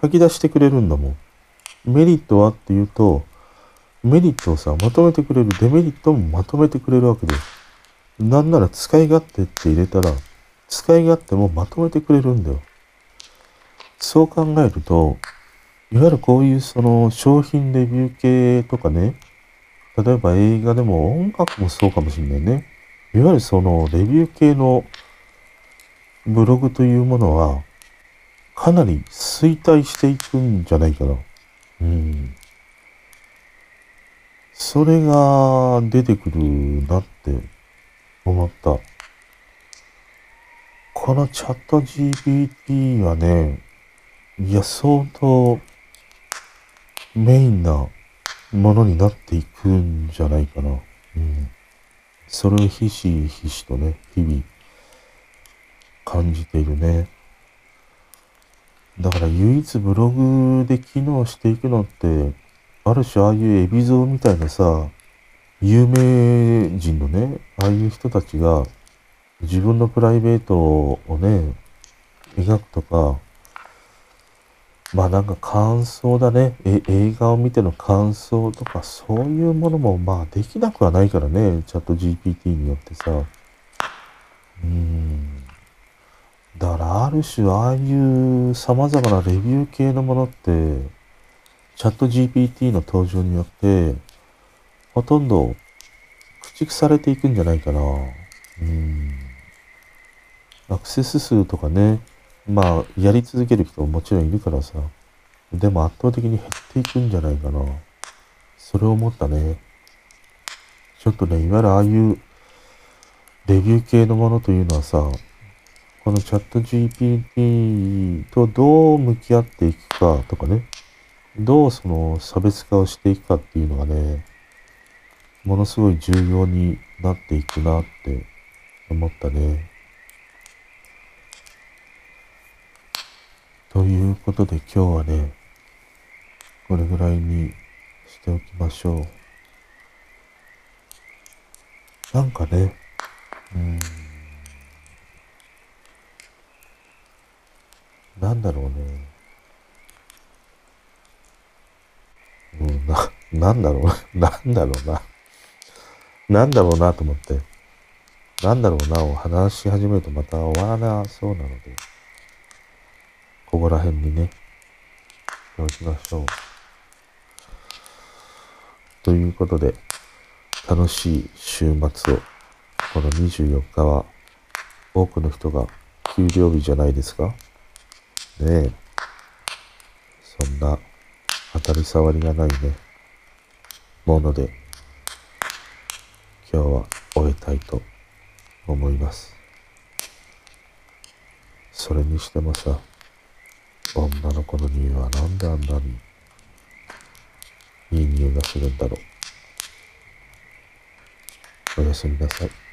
吐き出してくれるんだもん。メリットはっていうと、メリットをさ、まとめてくれる、デメリットもまとめてくれるわけです。なんなら使い勝手って入れたら、使い勝手もまとめてくれるんだよ。そう考えると、いわゆるこういうその商品レビュー系とかね、例えば映画でも音楽もそうかもしんないね。いわゆるそのレビュー系のブログというものは、かなり衰退していくんじゃないかな。うん。それが出てくるなって思った。このチャット GPT はね、いや、相当メインなものになっていくんじゃないかな。うん。それをひしひしとね、日々感じているね。だから唯一ブログで機能していくのって、ある種ああいうエビゾーみたいなさ、有名人のね、ああいう人たちが自分のプライベートをね、描くとか、まあなんか感想だね。え、映画を見ての感想とか、そういうものもまあできなくはないからね。チャット GPT によってさ。うん。だからある種ああいう様々なレビュー系のものって、チャット GPT の登場によって、ほとんど駆逐されていくんじゃないかな。うん。アクセス数とかね、まあ、やり続ける人ももちろんいるからさ。でも圧倒的に減っていくんじゃないかな。それを思ったね。ちょっとね、いわゆるああいうレビュー系のものというのはさ、このチャット GPT とどう向き合っていくかとかね、どうその差別化をしていくかっていうのがね、ものすごい重要になっていくなって思ったね。ということで今日はね、これぐらいにしておきましょう。なんかね、うん。なんだろうね。うん、な、なんだろう な、んだろうな。なんだろうなと思って。なんだろうなを話し始めるとまた終わらなそうなので、ここら辺にね、しておきましょう。ということで、楽しい週末を、この24日は、多くの人が給料日じゃないですかねえ。そんな当たり障りがないね、もので、今日は終えたいと思います。それにしてもさ、女の子の匂いはなんであんなにいい匂いがするんだろう。おやすみなさい。